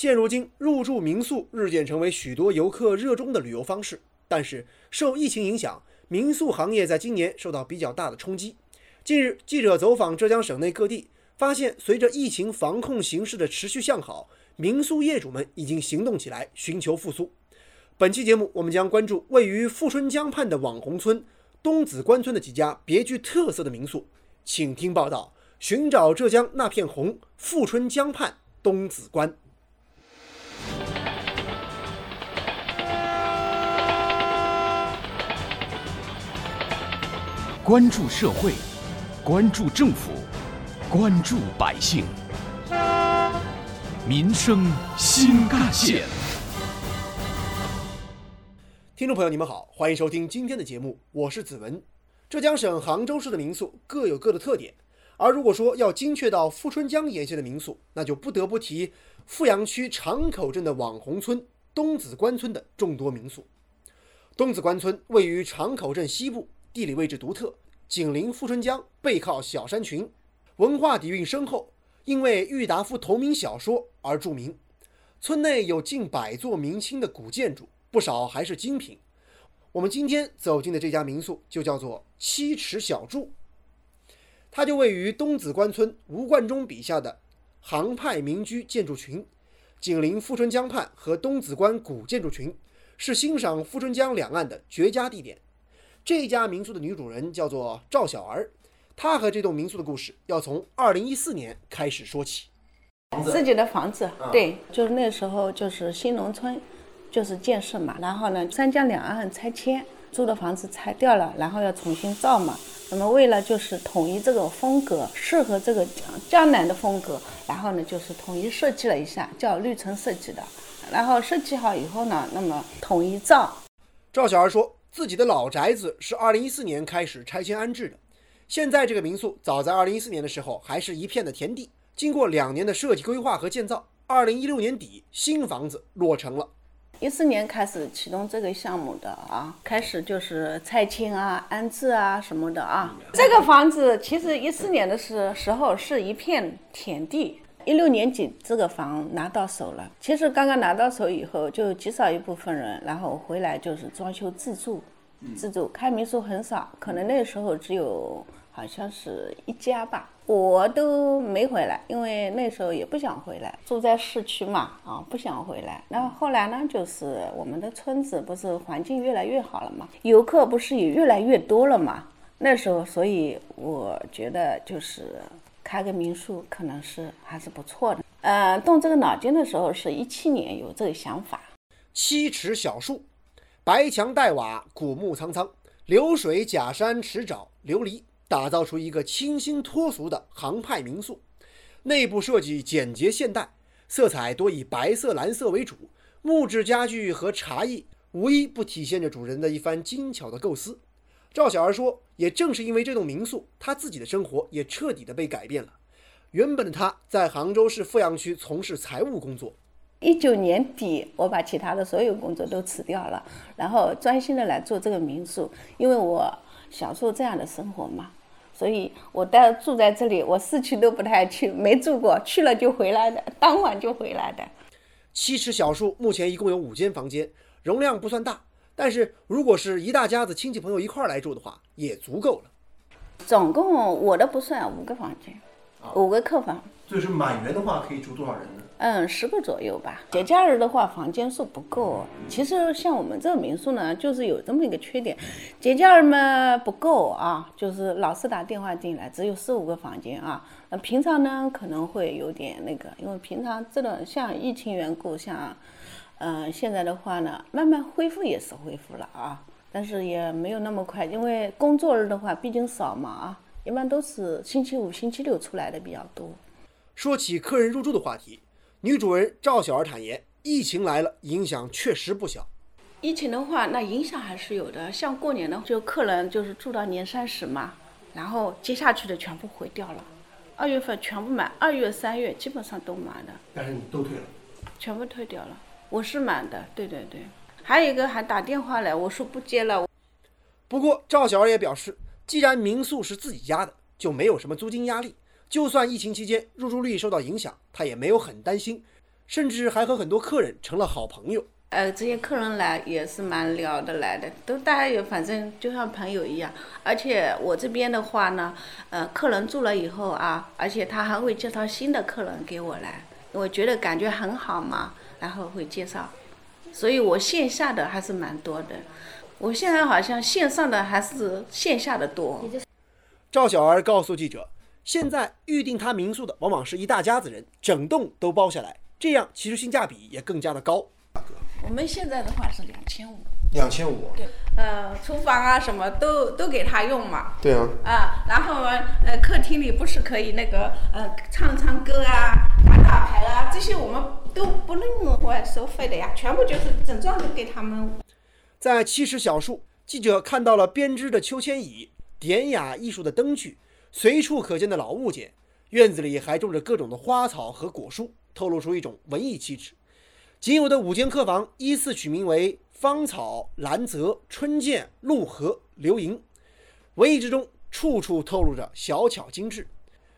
现如今，入住民宿日渐成为许多游客热衷的旅游方式。但是，受疫情影响，民宿行业在今年受到比较大的冲击。近日，记者走访浙江省内各地，发现随着疫情防控形势的持续向好，民宿业主们已经行动起来，寻求复苏。本期节目，我们将关注位于富春江畔的网红村东子关村的几家别具特色的民宿，请听报道：寻找浙江那片红，富春江畔东子关。关注社会，关注政府，关注百姓，民生新干线。听众朋友，你们好，欢迎收听今天的节目，我是子文。浙江省杭州市的民宿各有各的特点，而如果说要精确到富春江沿线的民宿，那就不得不提富阳区长口镇的网红村东子关村的众多民宿。东子关村位于长口镇西部。地理位置独特，紧邻富春江，背靠小山群，文化底蕴深厚。因为郁达夫同名小说而著名。村内有近百座明清的古建筑，不少还是精品。我们今天走进的这家民宿就叫做七尺小筑，它就位于东子关村吴冠中笔下的杭派民居建筑群，紧邻富春江畔和东子关古建筑群，是欣赏富春江两岸的绝佳地点。这家民宿的女主人叫做赵小儿，她和这栋民宿的故事要从二零一四年开始说起。自己的房子，对，就是那时候就是新农村，就是建设嘛。然后呢，三江两岸拆迁，租的房子拆掉了，然后要重新造嘛。那么为了就是统一这个风格，适合这个江江南的风格，然后呢就是统一设计了一下，叫绿城设计的。然后设计好以后呢，那么统一造。赵小儿说。自己的老宅子是二零一四年开始拆迁安置的，现在这个民宿早在二零一四年的时候还是一片的田地，经过两年的设计规划和建造，二零一六年底新房子落成了。一四年开始启动这个项目的啊，开始就是拆迁啊、安置啊什么的啊。这个房子其实一四年的时时候是一片田地。一六年底这个房拿到手了，其实刚刚拿到手以后，就极少一部分人，然后回来就是装修自住，自住开民宿很少，可能那时候只有好像是一家吧，我都没回来，因为那时候也不想回来，住在市区嘛，啊不想回来。然后后来呢，就是我们的村子不是环境越来越好了嘛，游客不是也越来越多了嘛，那时候所以我觉得就是。开个民宿可能是还是不错的。呃，动这个脑筋的时候是一七年有这个想法。七尺小树，白墙黛瓦，古木苍苍，流水假山池沼琉璃，打造出一个清新脱俗的杭派民宿。内部设计简洁现代，色彩多以白色、蓝色为主，木质家具和茶艺无一不体现着主人的一番精巧的构思。赵小儿说：“也正是因为这栋民宿，他自己的生活也彻底的被改变了。原本的他在杭州市富阳区从事财务工作。一九年底，我把其他的所有工作都辞掉了，然后专心的来做这个民宿，因为我享受这样的生活嘛。所以我待住在这里，我市区都不太去，没住过，去了就回来的，当晚就回来的。七尺小树目前一共有五间房间，容量不算大。”但是，如果是一大家子亲戚朋友一块儿来住的话，也足够了。总共我的不算五个房间，五个客房。就是满员的话，可以住多少人呢？嗯，十个左右吧。节假日的话，房间数不够。其实像我们这个民宿呢，就是有这么一个缺点，节假日嘛不够啊，就是老是打电话进来，只有四五个房间啊。那平常呢，可能会有点那个，因为平常这种像疫情缘故，像。嗯，现在的话呢，慢慢恢复也是恢复了啊，但是也没有那么快，因为工作日的话毕竟少嘛啊，一般都是星期五、星期六出来的比较多。说起客人入住的话题，女主人赵小儿坦言，疫情来了，影响确实不小。疫情的话，那影响还是有的，像过年的就客人就是住到年三十嘛，然后接下去的全部回掉了，二月份全部满，二月、三月基本上都满的。但是你都退了？全部退掉了。我是满的，对对对，还有一个还打电话来，我说不接了。不过赵小二也表示，既然民宿是自己家的，就没有什么租金压力。就算疫情期间入住率受到影响，他也没有很担心。甚至还和很多客人成了好朋友。呃，这些客人来也是蛮聊得来的，都大家也反正就像朋友一样。而且我这边的话呢，呃，客人住了以后啊，而且他还会介绍新的客人给我来，我觉得感觉很好嘛，然后会介绍。所以我线下的还是蛮多的，我现在好像线上的还是线下的多。赵小儿告诉记者，现在预定他民宿的往往是一大家子人，整栋都包下来，这样其实性价比也更加的高。我们现在的话是两千五，两千五。对，呃，厨房啊什么都都给他用嘛。对啊。啊，然后呃，客厅里不是可以那个呃唱唱歌啊、打打牌啊，这些我们都不另外收费的呀，全部就是整幢都给他们。在七十小树，记者看到了编织的秋千椅、典雅艺术的灯具、随处可见的老物件，院子里还种着各种的花草和果树，透露出一种文艺气质。仅有的五间客房依次取名为芳草、兰泽、春见、陆河、流萤，文艺之中处处透露着小巧精致。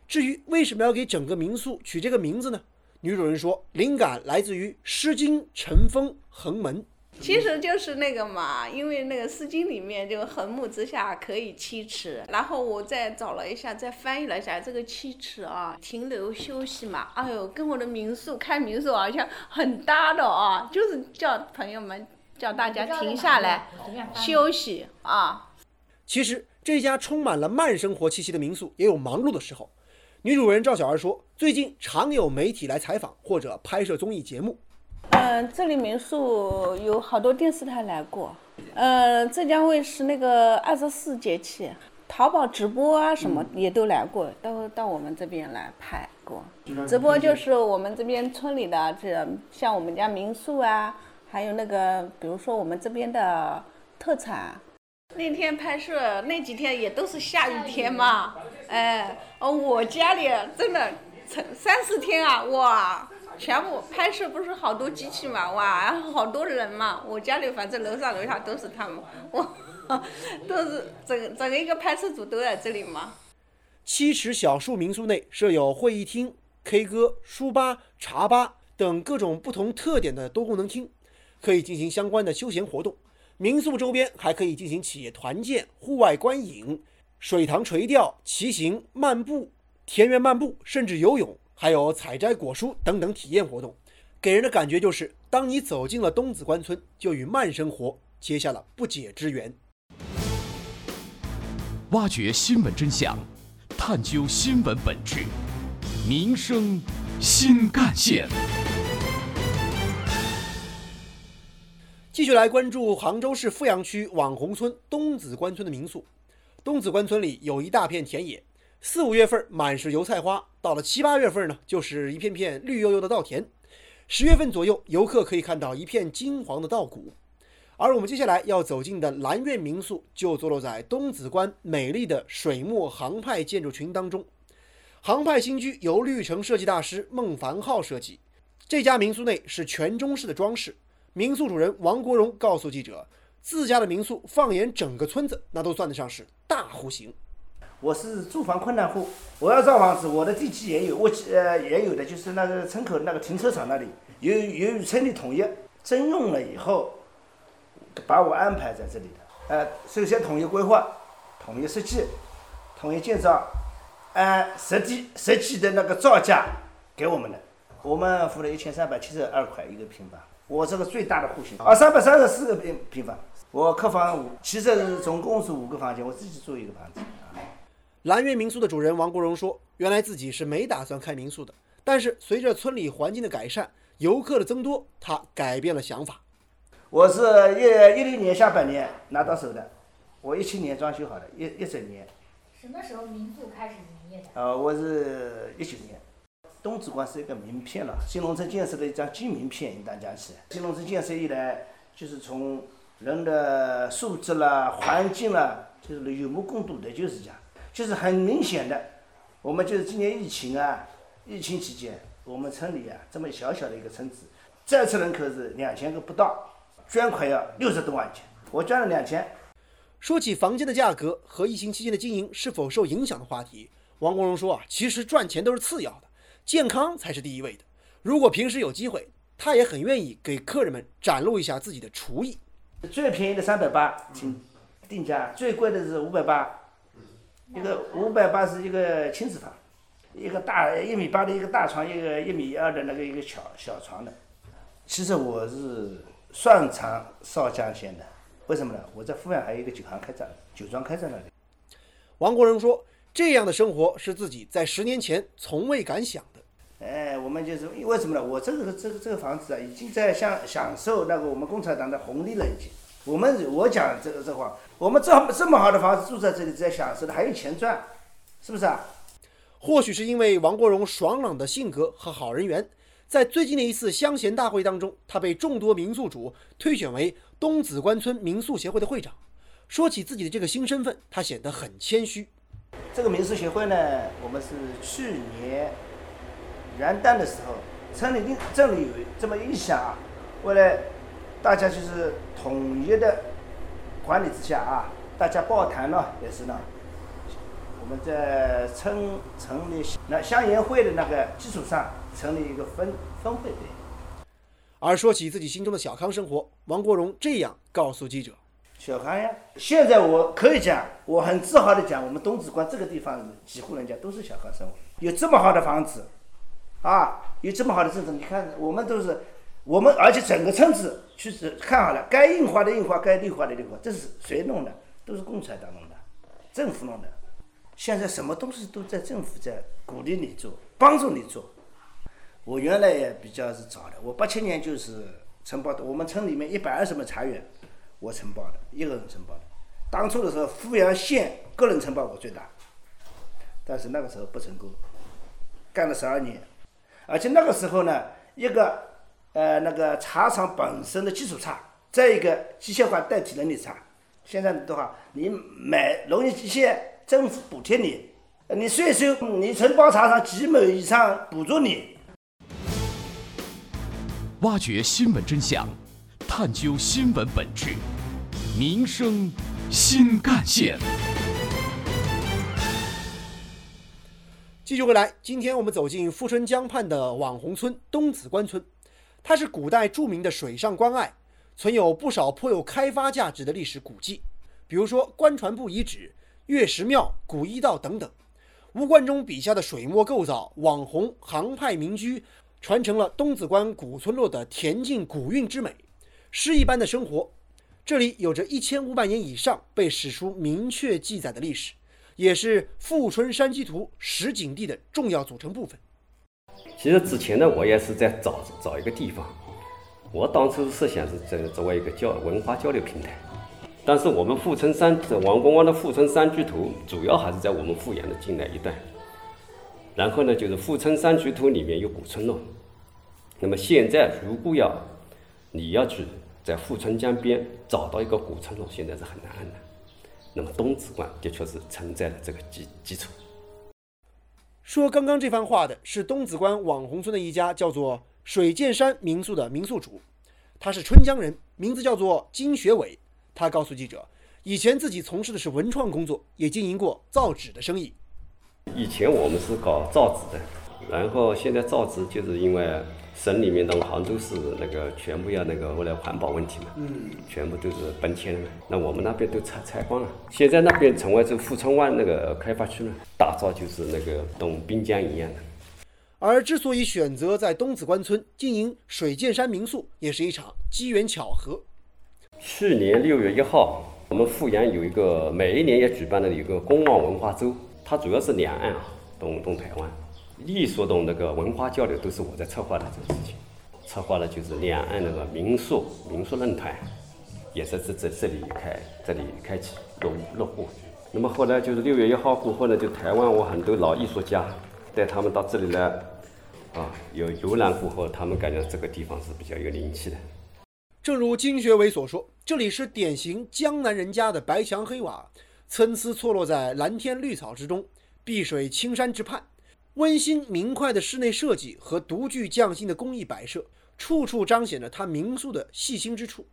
至于为什么要给整个民宿取这个名字呢？女主人说，灵感来自于《诗经·晨风·横门》。其实就是那个嘛，因为那个《诗经》里面就横木之下可以七尺，然后我再找了一下，再翻译了一下这个七尺啊，停留休息嘛，哎呦，跟我的民宿开民宿好像很搭的啊，就是叫朋友们叫大家停下来休息啊。其实这家充满了慢生活气息的民宿也有忙碌的时候。女主人赵小儿说，最近常有媒体来采访或者拍摄综艺节目。嗯，这里民宿有好多电视台来过，呃，浙江卫视那个二十四节气，淘宝直播啊什么也都来过，都到我们这边来拍过。直播就是我们这边村里的，这像我们家民宿啊，还有那个，比如说我们这边的特产。那天拍摄那几天也都是下雨天嘛，哎，哦，我家里真的成三四天啊，哇！全部拍摄不是好多机器嘛，哇，好多人嘛！我家里反正楼上楼下都是他们，我都是整整个一个拍摄组都在这里嘛。七尺小树民宿内设有会议厅、K 歌、书吧、茶吧等各种不同特点的多功能厅，可以进行相关的休闲活动。民宿周边还可以进行企业团建、户外观影、水塘垂钓、骑行、漫步、田园漫步，甚至游泳。还有采摘果蔬等等体验活动，给人的感觉就是，当你走进了东子关村，就与慢生活结下了不解之缘。挖掘新闻真相，探究新闻本质，民生新干线。继续来关注杭州市富阳区网红村东子关村的民宿。东子关村里有一大片田野。四五月份满是油菜花，到了七八月份呢，就是一片片绿油油的稻田。十月份左右，游客可以看到一片金黄的稻谷。而我们接下来要走进的蓝苑民宿，就坐落在东子关美丽的水墨杭派建筑群当中。杭派新居由绿城设计大师孟凡浩设计，这家民宿内是全中式的装饰。民宿主人王国荣告诉记者，自家的民宿放眼整个村子，那都算得上是大户型。我是住房困难户，我要造房子，我的地基也有，我呃也有的，就是那个村口那个停车场那里，由由于村里统一征用了以后，把我安排在这里的。呃，首先统一规划，统一设计，统一建造，按实际实际的那个造价给我们的，我们付了一千三百七十二块一个平方。我这个最大的户型啊，三百三十四个平平方，我客房五，其实总共是五个房间，我自己住一个房子。蓝苑民宿的主人王国荣说：“原来自己是没打算开民宿的，但是随着村里环境的改善，游客的增多，他改变了想法。我是一一六年下半年拿到手的，我一七年装修好的，一一整年。什么时候民宿开始营业的？呃，我是一九年。东子关是一个名片了，新农村建设的一张金名片，应当讲起。新农村建设以来，就是从人的素质啦、环境啦，就是有目共睹的，就是讲。”就是很明显的，我们就是今年疫情啊，疫情期间，我们村里啊这么小小的一个村子，在册人口是两千个不到，捐款要六十多万钱，我捐了两千。说起房间的价格和疫情期间的经营是否受影响的话题，王国荣说啊，其实赚钱都是次要的，健康才是第一位的。如果平时有机会，他也很愿意给客人们展露一下自己的厨艺。最便宜的三百八，请定价；最贵的是五百八，一个五百八是一个亲子房，一个大一米八的一个大床，一个一米二的那个一个小小床的。其实我是擅长烧江鲜的，为什么呢？我在阜阳还有一个酒行开在酒庄开在那里。王国荣说：“这样的生活是自己在十年前从未敢想的。哎，我们就是为什么呢？我这个这个这个房子啊，已经在享享受那个我们共产党的红利了，已经。我们我讲这个这话，我们这么这么好的房子住在这里，在享受的，还有钱赚，是不是啊？或许是因为王国荣爽朗的性格和好人缘，在最近的一次乡贤大会当中，他被众多民宿主推选为东子关村民宿协会的会长。说起自己的这个新身份，他显得很谦虚。这个民宿协会呢，我们是去年。元旦的时候，村里的镇里有这么一想啊，为了大家就是统一的管理之下啊，大家抱团呢也是呢，我们在村成立那乡研会的那个基础上成立一个分分会队。而说起自己心中的小康生活，王国荣这样告诉记者：“小康呀，现在我可以讲，我很自豪的讲，我们东子关这个地方几户人家都是小康生活，有这么好的房子。”啊，有这么好的政策，你看我们都是，我们而且整个村子去是看好了，该硬化的硬化，该绿化的绿化，这是谁弄的？都是共产党弄的，政府弄的。现在什么东西都在政府在鼓励你做，帮助你做。我原来也比较是早的，我八七年就是承包的，我们村里面一百二十亩茶园，我承包的，一个人承包的。当初的时候，富阳县个人承包我最大，但是那个时候不成功，干了十二年。而且那个时候呢，一个呃那个茶厂本身的基础差，再一个机械化代替能力差。现在的话，你买农业机械，政府补贴你，你税收，你承包茶厂几亩以上补助你。挖掘新闻真相，探究新闻本质，民生新干线。继续回来，今天我们走进富春江畔的网红村东子关村，它是古代著名的水上关隘，存有不少颇有开发价值的历史古迹，比如说官船埠遗址、月石庙、古驿道等等。吴冠中笔下的水墨构造、网红杭派民居，传承了东子关古村落的恬静古韵之美，诗一般的生活。这里有着一千五百年以上被史书明确记载的历史。也是富春山居图实景地的重要组成部分。其实之前呢，我也是在找找一个地方。我当初设想是在作为一个交文化交流平台，但是我们富春山王公湾的富春山居图主要还是在我们富阳的境内一段。然后呢，就是富春山居图里面有古村落。那么现在如果要你要去在富春江边找到一个古村落，现在是很难很难。那么东子关的确是存在了这个基基础。说刚刚这番话的是东子关网红村的一家叫做水剑山民宿的民宿主，他是春江人，名字叫做金学伟。他告诉记者，以前自己从事的是文创工作，也经营过造纸的生意。以前我们是搞造纸的，然后现在造纸就是因为。省里面的杭州市那个全部要那个为了环保问题嘛，嗯，全部都是搬迁了嘛。那我们那边都拆拆光了，现在那边成为这富春湾那个开发区了，打造就是那个东滨江一样的。而之所以选择在东子关村经营水剑山民宿，也是一场机缘巧合。去年六月一号，我们富阳有一个每一年也举办的一个公望文化周，它主要是两岸啊，东东台湾。艺术的那个文化交流都是我在策划的这个事情，策划的就是两岸那个民宿民宿论坛，也是在这这里开这里开启落落户。那么后来就是六月一号过后呢，就台湾我很多老艺术家带他们到这里来，啊，有游览过后，他们感觉这个地方是比较有灵气的。正如金学伟所说，这里是典型江南人家的白墙黑瓦，参差错落在蓝天绿草之中，碧水青山之畔。温馨明快的室内设计和独具匠心的工艺摆设，处处彰显着他民宿的细心之处。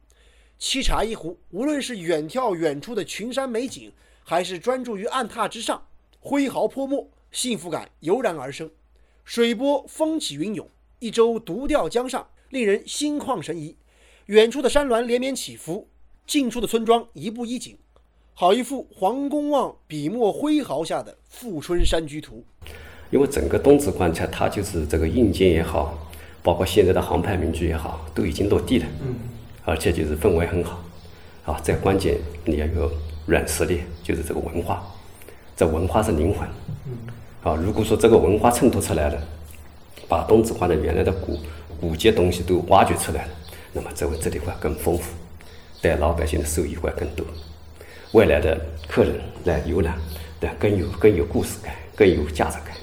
沏茶一壶，无论是远眺远处的群山美景，还是专注于案榻之上，挥毫泼墨，幸福感油然而生。水波风起云涌，一舟独钓江上，令人心旷神怡。远处的山峦连绵起伏，近处的村庄一步一景，好一幅黄公望笔墨挥毫下的富春山居图。因为整个东子观察，它就是这个硬件也好，包括现在的航拍民居也好，都已经落地了。嗯，而且就是氛围很好。啊，在关键你要有软实力，就是这个文化。这文化是灵魂。嗯。啊，如果说这个文化衬托出来了，把东子观的原来的古古街东西都挖掘出来了。那么，这位这里会更丰富，对老百姓的收益会更多，未来的客人来游览，对更有更有故事感，更有价值感。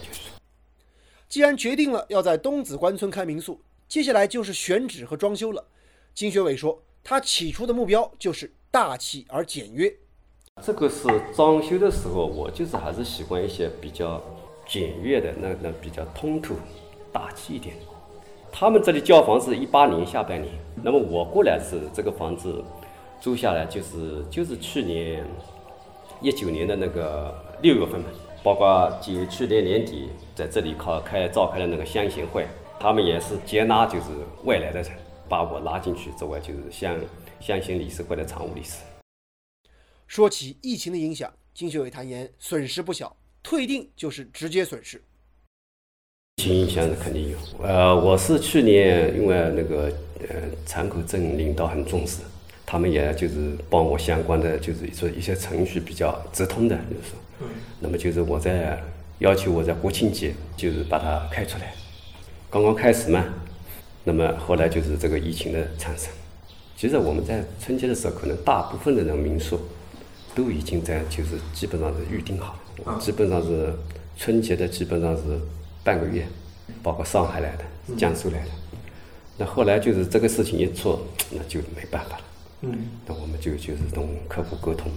既然决定了要在东子关村开民宿，接下来就是选址和装修了。金学伟说，他起初的目标就是大气而简约。这个是装修的时候，我就是还是喜欢一些比较简约的，那那比较通透、大气一点。他们这里交房是一八年下半年，那么我过来是这个房子租下来就是就是去年一九年的那个六月份嘛，包括就去年年底在这里考开召开的那个乡贤会，他们也是接纳就是外来的人，把我拉进去作为就是乡乡贤理事会的常务理事。说起疫情的影响，金学伟坦言损失不小，退订就是直接损失。影响是肯定有，呃，我是去年因为那个呃禅口镇领导很重视，他们也就是帮我相关的就是说一些程序比较直通的，就是说，嗯，那么就是我在要求我在国庆节就是把它开出来，刚刚开始嘛，那么后来就是这个疫情的产生，其实我们在春节的时候，可能大部分的那个民宿都已经在就是基本上是预定好了，基本上是春节的基本上是。半个月，包括上海来的、江苏来的，那后来就是这个事情一出，那就没办法了。嗯，那我们就就是同客户沟通，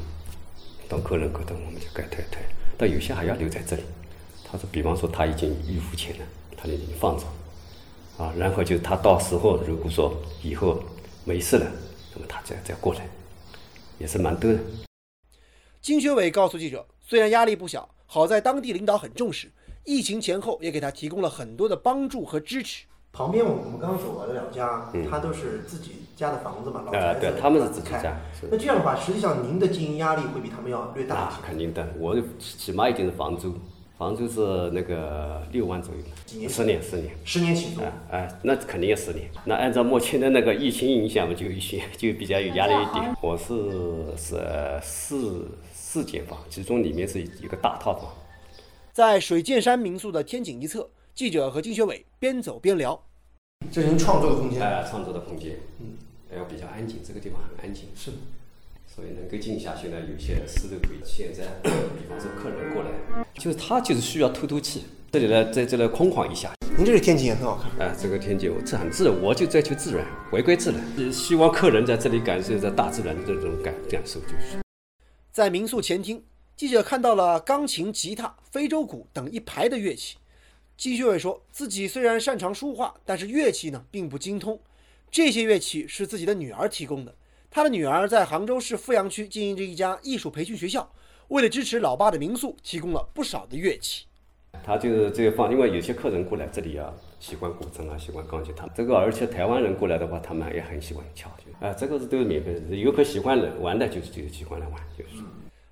同客人沟通，我们就该退退。但有些还要留在这里。他说，比方说他已经预付钱了，他就已经放着，啊，然后就他到时候如果说以后没事了，那么他再再过来，也是蛮多的。金学伟告诉记者，虽然压力不小，好在当地领导很重视。疫情前后也给他提供了很多的帮助和支持。旁边我们刚刚走了两家，他都是自己家的房子嘛，老宅子。对，他们是自己家。那这样的话，实际上您的经营压力会比他们要略大一些。肯定的，我起码一定是房租，房租是那个六万左右。几年？十年，十年。十年起租。哎，那肯定要十年。那按照目前的那个疫情影响嘛，就一些 就比较有压力一点。我是是四四间房，其中里面是一个大套房。在水剑山民宿的天井一侧，记者和金学伟边走边聊。这是您创作的空间。哎，创作的空间。嗯，要比较安静，这个地方很安静。是。所以能够静下去呢，有些湿度会。现在，比方说客人过来，就是他就是需要透透气。这里呢，在这里空旷一下。您这个天井也很好看。哎，这个天井这很自然，我就追求自然，回归自然。希望客人在这里感受着大自然的这种感感受，就是。在民宿前厅。记者看到了钢琴、吉他、非洲鼓等一排的乐器。金学伟说自己虽然擅长书画，但是乐器呢并不精通。这些乐器是自己的女儿提供的。他的女儿在杭州市富阳区经营着一家艺术培训学校，为了支持老爸的民宿，提供了不少的乐器。他就是这个放，因为有些客人过来这里啊，喜欢古筝啊，喜欢钢琴。他这个而且台湾人过来的话，他们也很喜欢敲。啊，这个是都是免费的，游客喜欢玩玩的，就是就喜欢来玩，就是。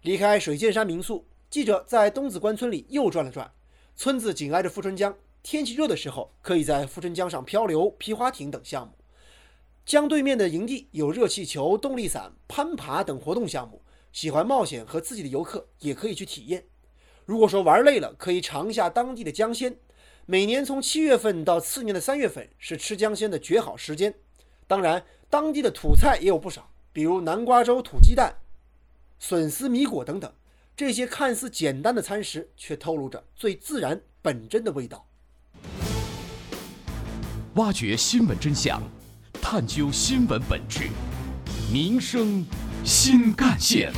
离开水剑山民宿，记者在东子关村里又转了转。村子紧挨着富春江，天气热的时候，可以在富春江上漂流、皮划艇等项目。江对面的营地有热气球、动力伞、攀爬等活动项目，喜欢冒险和刺激的游客也可以去体验。如果说玩累了，可以尝一下当地的江鲜。每年从七月份到次年的三月份是吃江鲜的绝好时间。当然，当地的土菜也有不少，比如南瓜粥、土鸡蛋。笋丝、米果等等，这些看似简单的餐食，却透露着最自然、本真的味道。挖掘新闻真相，探究新闻本质，民生新干线。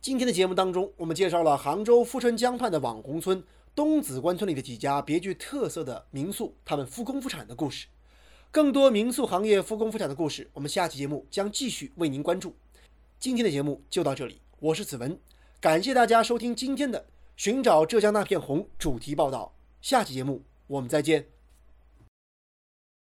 今天的节目当中，我们介绍了杭州富春江畔的网红村东子关村里的几家别具特色的民宿，他们复工复产的故事。更多民宿行业复工复产的故事，我们下期节目将继续为您关注。今天的节目就到这里，我是子文，感谢大家收听今天的寻找浙江那片红”主题报道。下期节目我们再见。